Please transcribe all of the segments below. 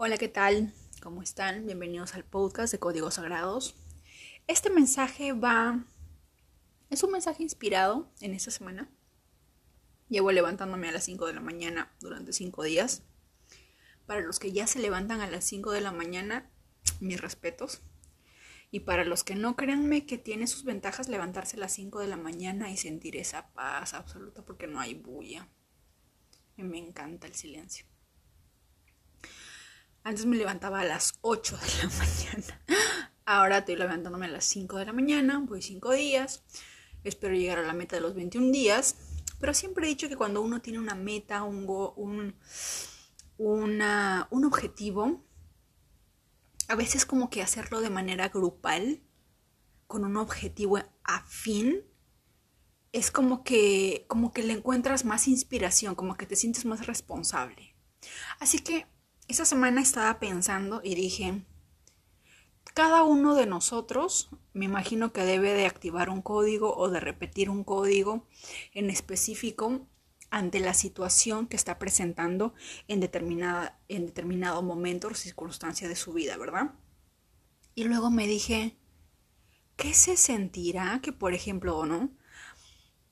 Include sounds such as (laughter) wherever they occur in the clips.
Hola, ¿qué tal? ¿Cómo están? Bienvenidos al podcast de Códigos Sagrados. Este mensaje va... Es un mensaje inspirado en esta semana. Llevo levantándome a las 5 de la mañana durante 5 días. Para los que ya se levantan a las 5 de la mañana, mis respetos. Y para los que no, créanme que tiene sus ventajas levantarse a las 5 de la mañana y sentir esa paz absoluta porque no hay bulla. Me encanta el silencio. Antes me levantaba a las 8 de la (laughs) mañana. Ahora estoy levantándome a las 5 de la mañana, voy 5 días. Espero llegar a la meta de los 21 días. Pero siempre he dicho que cuando uno tiene una meta, un, un, un objetivo, a veces como que hacerlo de manera grupal, con un objetivo afín, es como que, como que le encuentras más inspiración, como que te sientes más responsable. Así que esa semana estaba pensando y dije, cada uno de nosotros, me imagino que debe de activar un código o de repetir un código en específico ante la situación que está presentando en, determinada, en determinado momento o circunstancia de su vida, ¿verdad? Y luego me dije, ¿qué se sentirá que, por ejemplo, o no,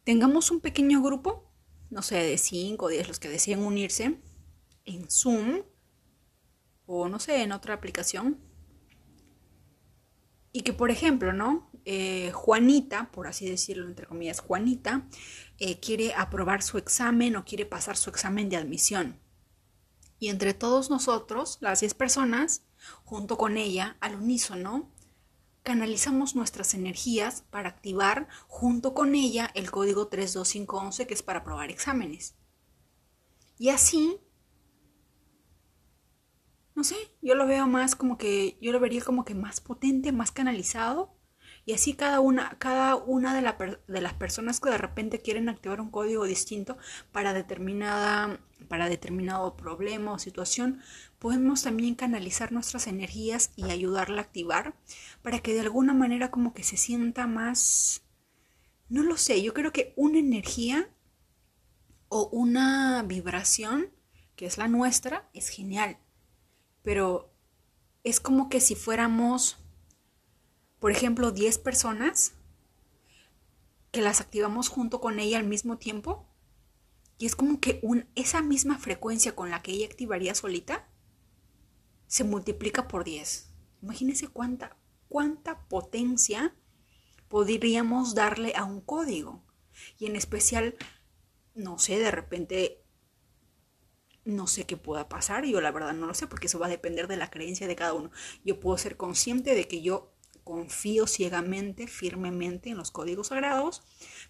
tengamos un pequeño grupo, no sé, de 5 o 10 los que deseen unirse, en Zoom, o no sé, en otra aplicación. Y que, por ejemplo, ¿no? Eh, Juanita, por así decirlo, entre comillas, Juanita, eh, quiere aprobar su examen o quiere pasar su examen de admisión. Y entre todos nosotros, las 10 personas, junto con ella, al unísono, canalizamos nuestras energías para activar junto con ella el código 32511 que es para aprobar exámenes. Y así no sé, yo lo veo más como que, yo lo vería como que más potente, más canalizado. Y así cada una, cada una de, de las personas que de repente quieren activar un código distinto para determinada, para determinado problema o situación, podemos también canalizar nuestras energías y ayudarla a activar para que de alguna manera como que se sienta más, no lo sé, yo creo que una energía o una vibración, que es la nuestra, es genial pero es como que si fuéramos, por ejemplo, 10 personas que las activamos junto con ella al mismo tiempo. Y es como que esa misma frecuencia con la que ella activaría solita se multiplica por 10. Imagínense cuánta, cuánta potencia podríamos darle a un código. Y en especial, no sé, de repente no sé qué pueda pasar, yo la verdad no lo sé porque eso va a depender de la creencia de cada uno. Yo puedo ser consciente de que yo confío ciegamente, firmemente en los códigos sagrados,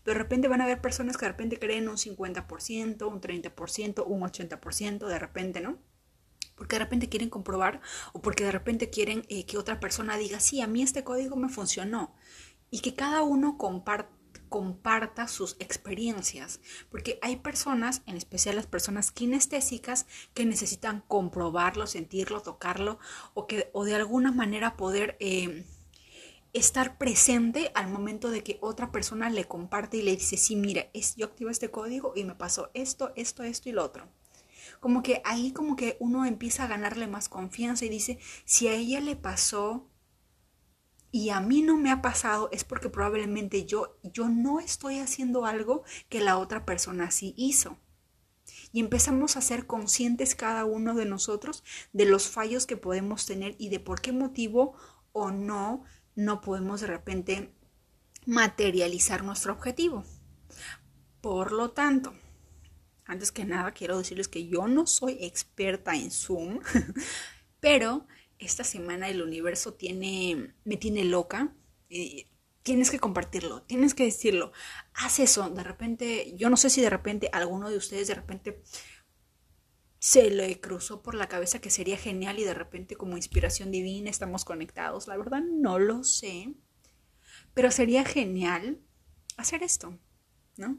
pero de repente van a haber personas que de repente creen un 50%, un 30%, un 80%, de repente, ¿no? Porque de repente quieren comprobar o porque de repente quieren eh, que otra persona diga, sí, a mí este código me funcionó. Y que cada uno comparte comparta sus experiencias, porque hay personas, en especial las personas kinestésicas, que necesitan comprobarlo, sentirlo, tocarlo, o que o de alguna manera poder eh, estar presente al momento de que otra persona le comparte y le dice, sí, mira, es, yo activo este código y me pasó esto, esto, esto y lo otro. Como que ahí como que uno empieza a ganarle más confianza y dice, si a ella le pasó y a mí no me ha pasado es porque probablemente yo, yo no estoy haciendo algo que la otra persona sí hizo. Y empezamos a ser conscientes cada uno de nosotros de los fallos que podemos tener y de por qué motivo o no no podemos de repente materializar nuestro objetivo. Por lo tanto, antes que nada quiero decirles que yo no soy experta en Zoom, (laughs) pero esta semana el universo tiene, me tiene loca. Y tienes que compartirlo, tienes que decirlo. Haz eso. De repente, yo no sé si de repente alguno de ustedes de repente se le cruzó por la cabeza que sería genial y de repente como inspiración divina estamos conectados. La verdad no lo sé. Pero sería genial hacer esto, ¿no?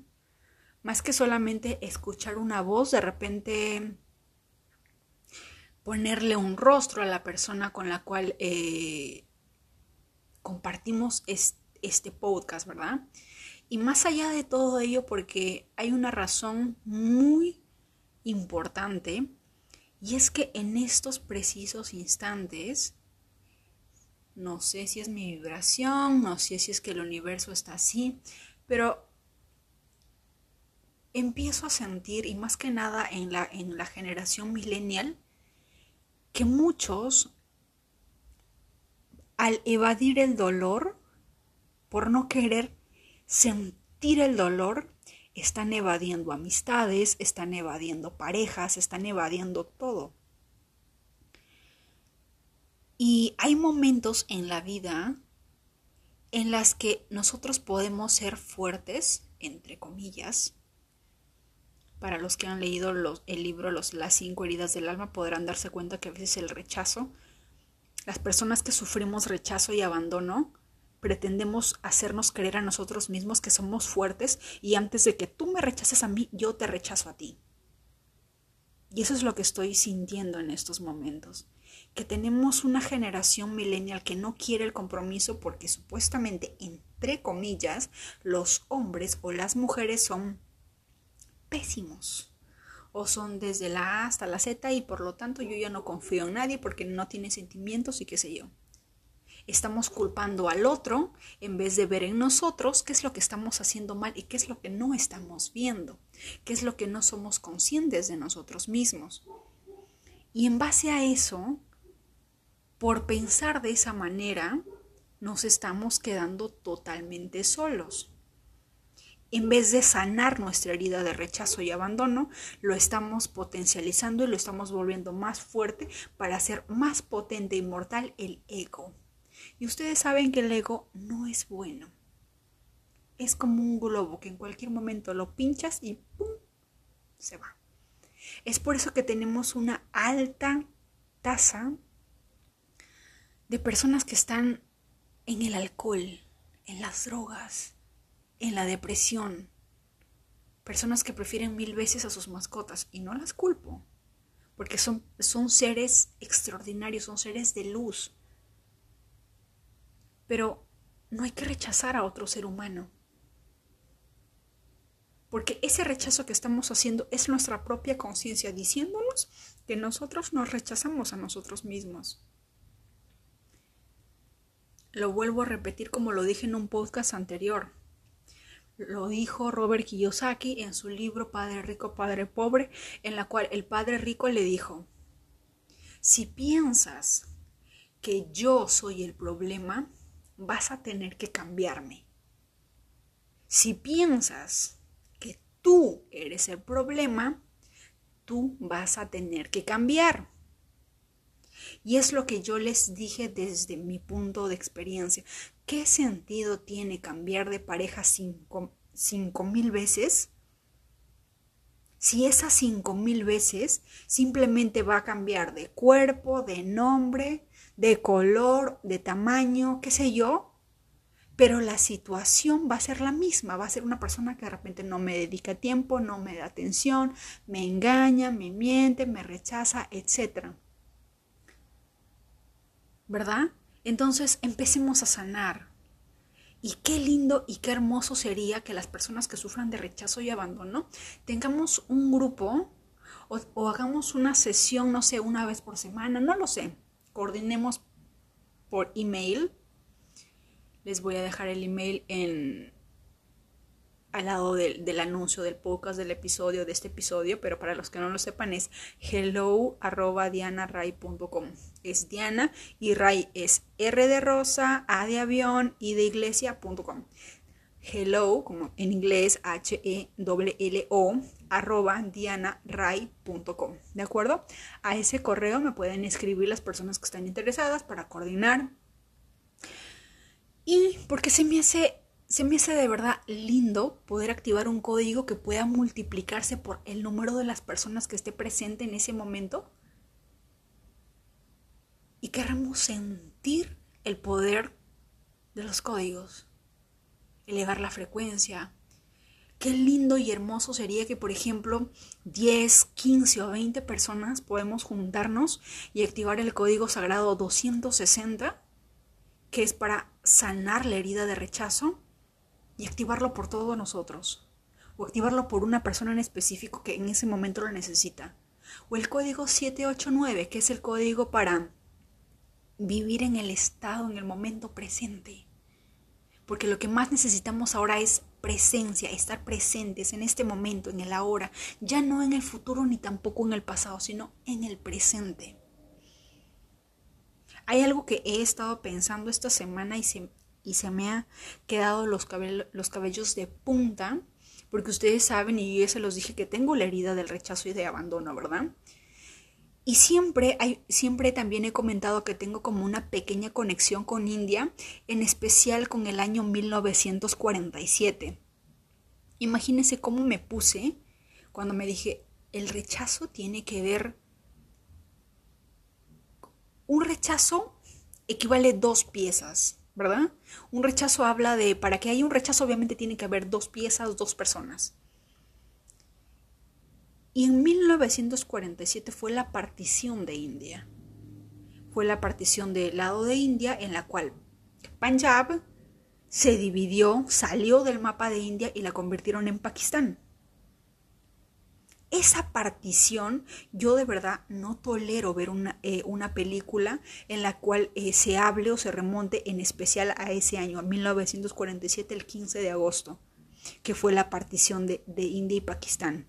Más que solamente escuchar una voz, de repente ponerle un rostro a la persona con la cual eh, compartimos este podcast, ¿verdad? Y más allá de todo ello, porque hay una razón muy importante Y es que en estos precisos instantes, no sé si es mi vibración, no sé si es que el universo está así, pero empiezo a sentir, y más que nada en la, en la generación millennial, que muchos, al evadir el dolor, por no querer sentir el dolor, están evadiendo amistades, están evadiendo parejas, están evadiendo todo. Y hay momentos en la vida en las que nosotros podemos ser fuertes, entre comillas. Para los que han leído el libro Las cinco heridas del alma podrán darse cuenta que a veces el rechazo, las personas que sufrimos rechazo y abandono, pretendemos hacernos creer a nosotros mismos que somos fuertes y antes de que tú me rechaces a mí, yo te rechazo a ti. Y eso es lo que estoy sintiendo en estos momentos que tenemos una generación millennial que no quiere el compromiso porque supuestamente, entre comillas, los hombres o las mujeres son pésimos o son desde la A hasta la Z y por lo tanto yo ya no confío en nadie porque no tiene sentimientos y qué sé yo. Estamos culpando al otro en vez de ver en nosotros qué es lo que estamos haciendo mal y qué es lo que no estamos viendo, qué es lo que no somos conscientes de nosotros mismos. Y en base a eso, por pensar de esa manera, nos estamos quedando totalmente solos. En vez de sanar nuestra herida de rechazo y abandono, lo estamos potencializando y lo estamos volviendo más fuerte para hacer más potente y mortal el ego. Y ustedes saben que el ego no es bueno. Es como un globo que en cualquier momento lo pinchas y ¡pum! se va. Es por eso que tenemos una alta tasa de personas que están en el alcohol, en las drogas, en la depresión. Personas que prefieren mil veces a sus mascotas y no las culpo, porque son, son seres extraordinarios, son seres de luz. Pero no hay que rechazar a otro ser humano. Porque ese rechazo que estamos haciendo es nuestra propia conciencia diciéndonos que nosotros nos rechazamos a nosotros mismos. Lo vuelvo a repetir como lo dije en un podcast anterior. Lo dijo Robert Kiyosaki en su libro Padre Rico, Padre Pobre, en la cual el Padre Rico le dijo, si piensas que yo soy el problema, vas a tener que cambiarme. Si piensas que tú eres el problema, tú vas a tener que cambiar. Y es lo que yo les dije desde mi punto de experiencia. ¿Qué sentido tiene cambiar de pareja cinco, mil veces? Si esas cinco mil veces simplemente va a cambiar de cuerpo, de nombre, de color, de tamaño, qué sé yo, pero la situación va a ser la misma, va a ser una persona que de repente no me dedica tiempo, no me da atención, me engaña, me miente, me rechaza, etcétera. ¿verdad? Entonces empecemos a sanar. Y qué lindo y qué hermoso sería que las personas que sufran de rechazo y abandono tengamos un grupo o, hagamos una sesión, no sé, una vez por semana, no lo sé. Coordinemos por email. Les voy a dejar el email en, al lado del, anuncio del podcast del episodio, de este episodio, pero para los que no lo sepan es hello Es Diana y Ray es R de rosa, A de avión y de iglesia.com. Hello, como en inglés, H-E-L-L-O, arroba dianaray.com. ¿De acuerdo? A ese correo me pueden escribir las personas que están interesadas para coordinar. Y porque se me hace se me hace de verdad lindo poder activar un código que pueda multiplicarse por el número de las personas que esté presente en ese momento. Y queremos sentir el poder de los códigos, elevar la frecuencia. Qué lindo y hermoso sería que, por ejemplo, 10, 15 o 20 personas podemos juntarnos y activar el código sagrado 260, que es para sanar la herida de rechazo y activarlo por todos nosotros o activarlo por una persona en específico que en ese momento lo necesita. O el código 789, que es el código para vivir en el estado, en el momento presente. Porque lo que más necesitamos ahora es presencia, estar presentes en este momento, en el ahora, ya no en el futuro ni tampoco en el pasado, sino en el presente. Hay algo que he estado pensando esta semana y se, y se me ha quedado los, los cabellos de punta, porque ustedes saben, y yo se los dije, que tengo la herida del rechazo y de abandono, ¿verdad? Y siempre, hay, siempre también he comentado que tengo como una pequeña conexión con India, en especial con el año 1947. Imagínense cómo me puse cuando me dije, el rechazo tiene que ver... Un rechazo equivale dos piezas, ¿verdad? Un rechazo habla de, para que haya un rechazo obviamente tiene que haber dos piezas, dos personas. Y en 1947 fue la partición de India. Fue la partición del lado de India en la cual Punjab se dividió, salió del mapa de India y la convirtieron en Pakistán. Esa partición, yo de verdad no tolero ver una, eh, una película en la cual eh, se hable o se remonte en especial a ese año, a 1947, el 15 de agosto, que fue la partición de, de India y Pakistán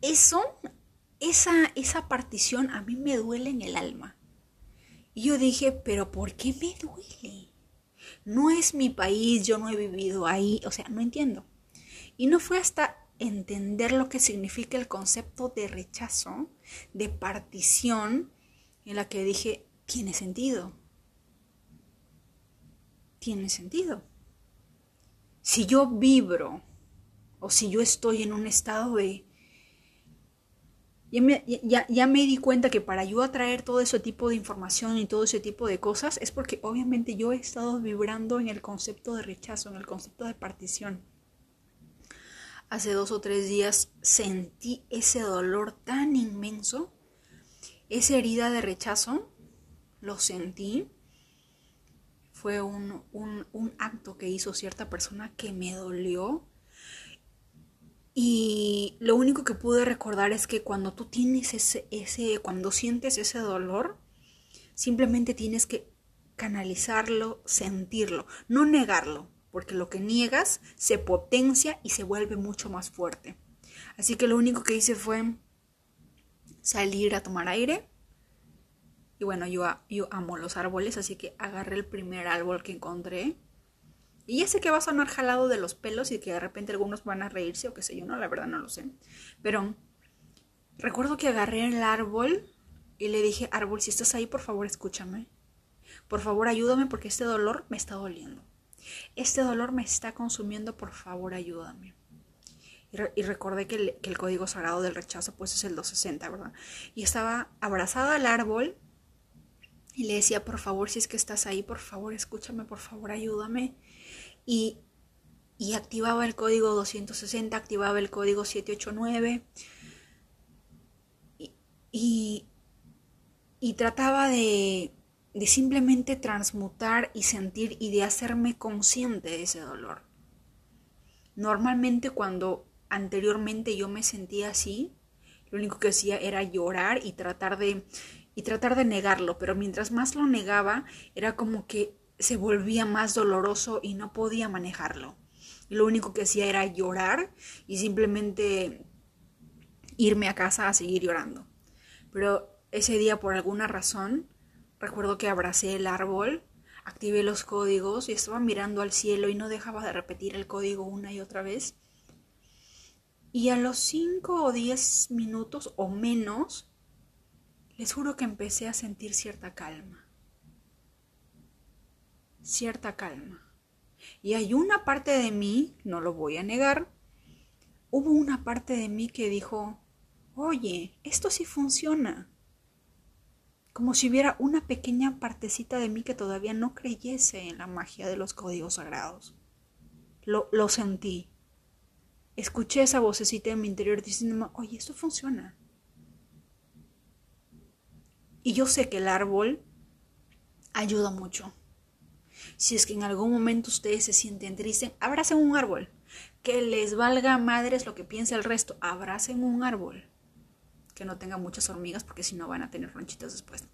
eso, esa, esa partición a mí me duele en el alma. Y yo dije, pero ¿por qué me duele? No es mi país, yo no he vivido ahí, o sea, no entiendo. Y no fue hasta entender lo que significa el concepto de rechazo, de partición, en la que dije, tiene sentido. Tiene sentido. Si yo vibro o si yo estoy en un estado de ya me, ya, me, di cuenta que para yo atraer todo ese tipo de información y todo ese tipo de cosas es porque obviamente yo he estado vibrando en el concepto de rechazo, en el concepto de partición. Hace dos o tres días sentí ese dolor tan inmenso, esa herida de rechazo, lo sentí. Fue un, un, un acto que hizo cierta persona que me dolió y lo único que pude recordar es que cuando tú tienes ese, ese, cuando sientes ese dolor, simplemente tienes que canalizarlo, sentirlo, no negarlo, porque lo que niegas se potencia y se vuelve mucho más fuerte. Así que lo único que hice fue salir a tomar aire. Y bueno, yo, amo los árboles, así que agarré el primer árbol que encontré y ya sé que va a sonar jalado de los pelos y que de repente algunos van a reírse o qué sé yo, no, la verdad no lo sé. Pero recuerdo que agarré el árbol y le dije, árbol, si estás ahí, por favor, escúchame. Por favor, ayúdame porque este dolor me está doliendo. Este dolor me está consumiendo, por favor, ayúdame. Y, recordé que el, código sagrado del rechazo pues es el 260, ¿verdad? Y estaba abrazada al árbol y le decía, por favor, si es que estás ahí, por favor, escúchame, por favor, ayúdame y, activaba el código 260, activaba el código 789 y, y, trataba de, de simplemente transmutar y sentir y de hacerme consciente de ese dolor. Normalmente cuando anteriormente yo me sentía así, lo único que hacía era llorar y tratar de y tratar de negarlo, pero mientras más lo negaba, era como que se volvía más doloroso y no podía manejarlo. lo único que hacía era llorar y simplemente irme a casa a seguir llorando. Pero ese día, por alguna razón, recuerdo que abracé el árbol, activé los códigos y estaba mirando al cielo y no dejaba de repetir el código una y otra vez. Y a los cinco o diez minutos o menos, les juro que empecé a sentir cierta calma cierta calma. Y hay una parte de mí, no lo voy a negar, hubo una parte de mí que dijo, oye, esto sí funciona. Como si hubiera una pequeña partecita de mí que todavía no creyese en la magia de los códigos sagrados. Lo, lo sentí. Escuché esa vocecita en mi interior diciéndome, oye, esto funciona. Y yo sé que el árbol ayuda mucho. Si es que en algún momento ustedes se sienten tristes, abracen un árbol. Que les valga madres lo que piense el resto, abracen un árbol. Que no tenga muchas hormigas porque si no van a tener ronchitas después.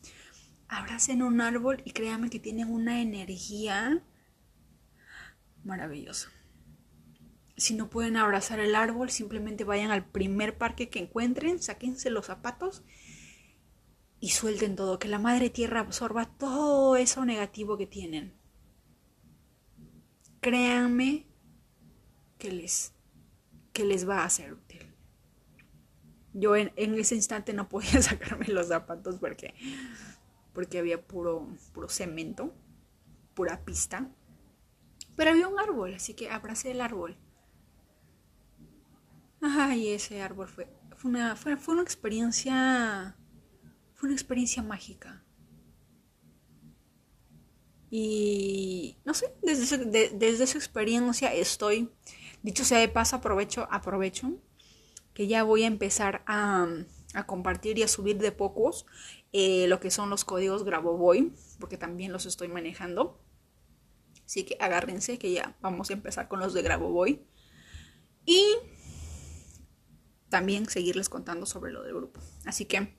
Abracen un árbol y créanme que tienen una energía maravillosa. Si no pueden abrazar el árbol, simplemente vayan al primer parque que encuentren, sáquense los zapatos y suelten todo, que la madre tierra absorba todo eso negativo que tienen. Créanme que les, que les va a útil. Yo en, ese instante no podía (laughs) sacarme los zapatos porque, porque había puro, puro cemento, pura pista. Pero había un árbol, así que abracé el árbol. Ay, ese árbol fue, fue, una, fue, una experiencia. Fue una experiencia mágica. Y no sé, desde, desde su experiencia estoy. Dicho sea de paso, aprovecho, aprovecho que ya voy a empezar a, a compartir y a subir de pocos eh, lo que son los códigos Grabovoi, porque también los estoy manejando. Así que agárrense que ya vamos a empezar con los de Grabovoi. Y también seguirles contando sobre lo del grupo. Así que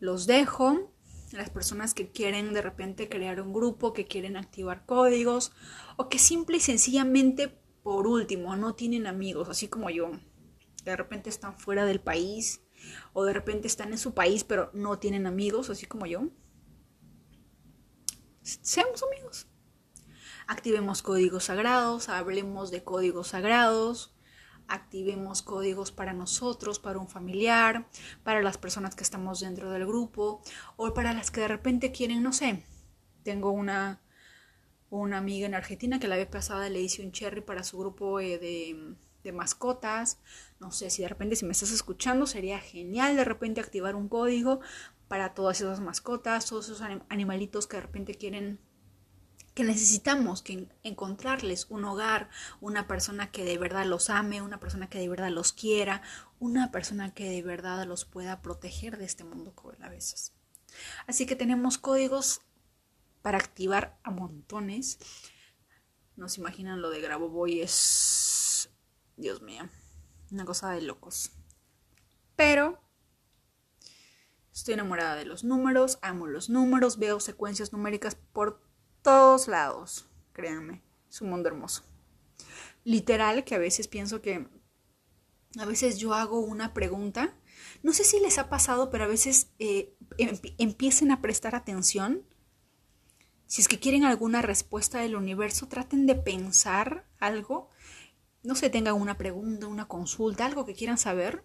los dejo. Las personas que quieren de repente crear un grupo, que quieren activar códigos o que simple y sencillamente por último no tienen amigos, así como yo. De repente están fuera del país o de repente están en su país pero no tienen amigos, así como yo. Seamos amigos. Activemos códigos sagrados, hablemos de códigos sagrados, activemos códigos para nosotros, para un familiar, para las personas que estamos dentro del grupo o para las que de repente quieren, no sé, tengo una, una amiga en Argentina que la vez pasada le hice un cherry para su grupo eh, de, de mascotas, no sé si de repente si me estás escuchando sería genial de repente activar un código para todas esas mascotas, todos esos animalitos que de repente quieren que necesitamos que encontrarles un hogar, una persona que de verdad los ame, una persona que de verdad los quiera, una persona que de verdad los pueda proteger de este mundo cruel a veces. Así que tenemos códigos para activar a montones. No se imaginan lo de Grabovoi es Dios mío, una cosa de locos. Pero estoy enamorada de los números, amo los números, veo secuencias numéricas por todos lados, créanme, es un mundo hermoso. Literal que a veces pienso que a veces yo hago una pregunta, no sé si les ha pasado, pero a veces eh, em, empiecen a prestar atención. Si es que quieren alguna respuesta del universo, traten de pensar algo. No se tengan una pregunta, una consulta, algo que quieran saber.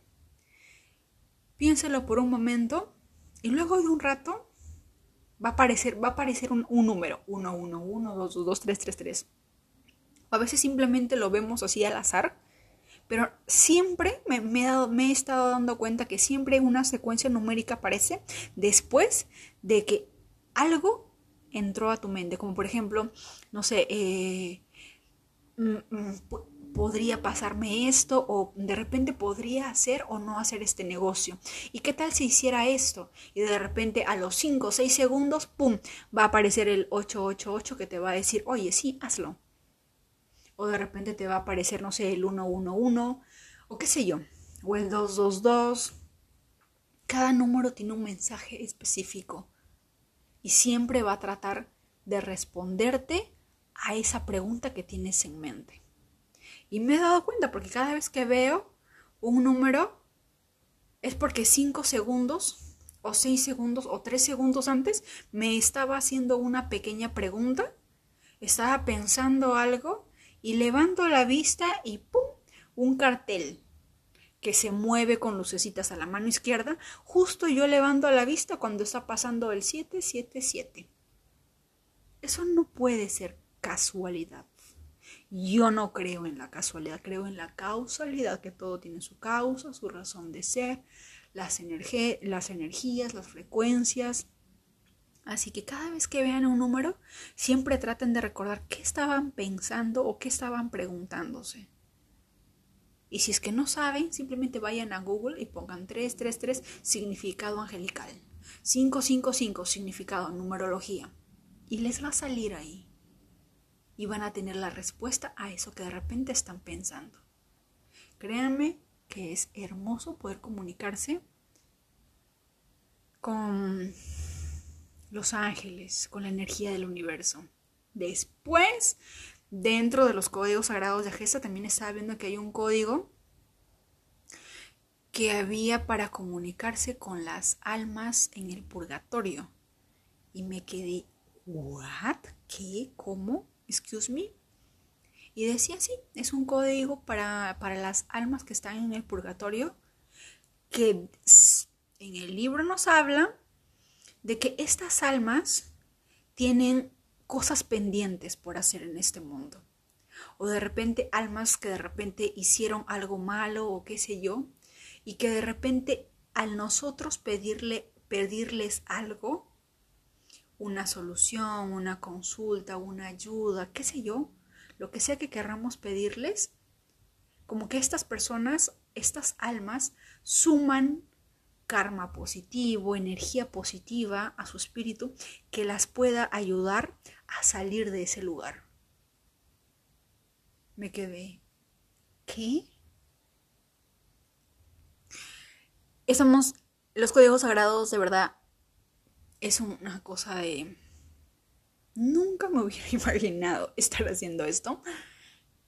Piénselo por un momento y luego de un rato va a aparecer, va a aparecer un, número, 1, 1, 1, 2, 2, 2, 3, 3, 3. A veces simplemente lo vemos así al azar, pero siempre me, he estado dando cuenta que siempre una secuencia numérica aparece después de que algo entró a tu mente, como por ejemplo, no sé, eh, mm, mm, podría pasarme esto o de repente podría hacer o no hacer este negocio. ¿Y qué tal si hiciera esto? Y de repente a los 5 o 6 segundos, ¡pum!, va a aparecer el 888 que te va a decir, oye, sí, hazlo. O de repente te va a aparecer, no sé, el 111 o qué sé yo, o el 222. Cada número tiene un mensaje específico y siempre va a tratar de responderte a esa pregunta que tienes en mente. Y me he dado cuenta porque cada vez que veo un número es porque 5 segundos o 6 segundos o 3 segundos antes me estaba haciendo una pequeña pregunta, estaba pensando algo y levanto la vista y ¡pum! un cartel que se mueve con lucecitas a la mano izquierda, justo yo levanto la vista cuando está pasando el 777. Eso no puede ser casualidad. Yo no creo en la casualidad, creo en la causalidad, que todo tiene su causa, su razón de ser, las, energías, las frecuencias. Así que cada vez que vean un número, siempre traten de recordar qué estaban pensando o qué estaban preguntándose. Y si es que no saben, simplemente vayan a Google y pongan 333 significado angelical, 555 significado numerología. Y les va a salir ahí y van a tener la respuesta a eso que de repente están pensando. Créanme que es hermoso poder comunicarse con los ángeles, con la energía del universo. Después, dentro de los códigos sagrados de Gesta, también estaba viendo que hay un código que había para comunicarse con las almas en el purgatorio. Y me quedé, ¿what? ¿Qué? ¿Cómo? Excuse me. Y decía, sí, es un código para, para las almas que están en el purgatorio, que en el libro nos habla de que estas almas tienen cosas pendientes por hacer en este mundo. O de repente almas que de repente hicieron algo malo o qué sé yo, y que de repente al nosotros pedirle, pedirles algo, una solución, una consulta, una ayuda, qué sé yo, lo que sea que querramos pedirles, como que estas personas, estas almas, suman karma positivo, energía positiva a su espíritu que las pueda ayudar a salir de ese lugar. Me quedé, ¿qué? Estamos, los códigos sagrados de verdad es una cosa de... Nunca me hubiera (laughs) imaginado estar haciendo esto,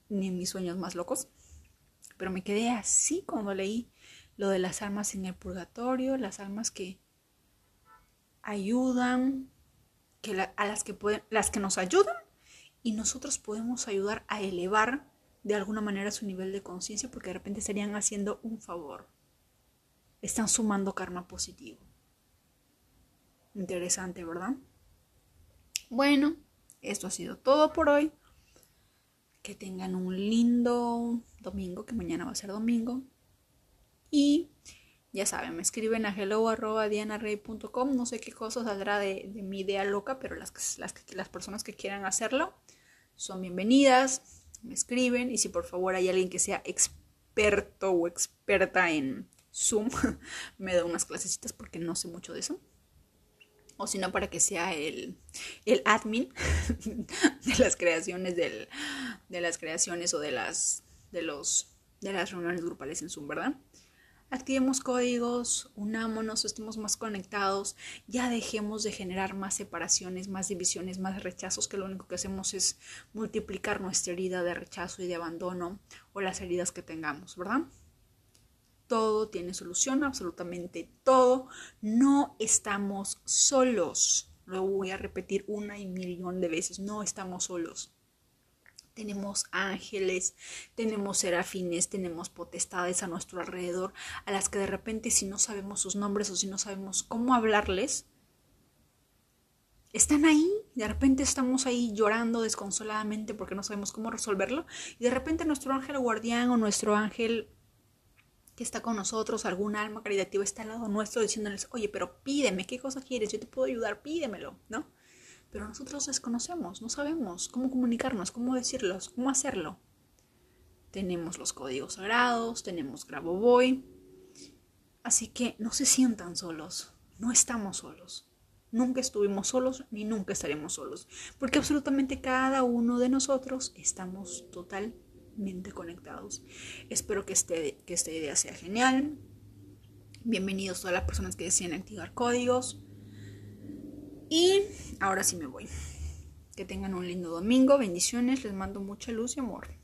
ni en mis sueños más locos, pero me quedé así cuando leí lo de las almas en el purgatorio, las almas que ayudan, que a las que pueden, las que nos ayudan y nosotros podemos ayudar a elevar de alguna manera su nivel de conciencia porque de repente estarían haciendo un favor. Están sumando karma positivo. Interesante, ¿verdad? Bueno, esto ha sido todo por hoy. Que tengan un lindo domingo, que mañana va a ser domingo. Y ya saben, me escriben a hello.dianarey.com. No sé qué cosa saldrá de, mi idea loca, pero las, las, las personas que quieran hacerlo son bienvenidas. Me escriben. Y si por favor hay alguien que sea experto o experta en Zoom, (laughs) me da unas clasecitas porque no sé mucho de eso o sino para que sea el, el admin (laughs) de las creaciones del, de las creaciones o de las de los de las reuniones grupales en Zoom, ¿verdad? Activemos códigos, unámonos, estemos más conectados, ya dejemos de generar más separaciones, más divisiones, más rechazos, que lo único que hacemos es multiplicar nuestra herida de rechazo y de abandono o las heridas que tengamos, ¿verdad? Todo tiene solución, absolutamente todo. No estamos solos. Lo voy a repetir una y millón de veces, no estamos solos. Tenemos ángeles, tenemos serafines, tenemos potestades a nuestro alrededor, a las que de repente si no sabemos sus nombres o si no sabemos cómo hablarles, están ahí, de repente estamos ahí llorando desconsoladamente porque no sabemos cómo resolverlo, y de repente nuestro ángel guardián o nuestro ángel que está con nosotros, algún alma caritativa está al lado nuestro diciéndoles, oye, pero pídeme, ¿qué cosa quieres? Yo te puedo ayudar, pídemelo, ¿no? Pero nosotros desconocemos, no sabemos cómo comunicarnos, cómo decirlos, cómo hacerlo. Tenemos los códigos sagrados, tenemos Grabovoi, así que no se sientan solos, no estamos solos. Nunca estuvimos solos ni nunca estaremos solos, porque absolutamente cada uno de nosotros estamos total conectados. Espero que, este, que esta idea sea genial. Bienvenidos todas las personas que deseen activar códigos. Y ahora sí me voy. Que tengan un lindo domingo. Bendiciones. Les mando mucha luz y amor.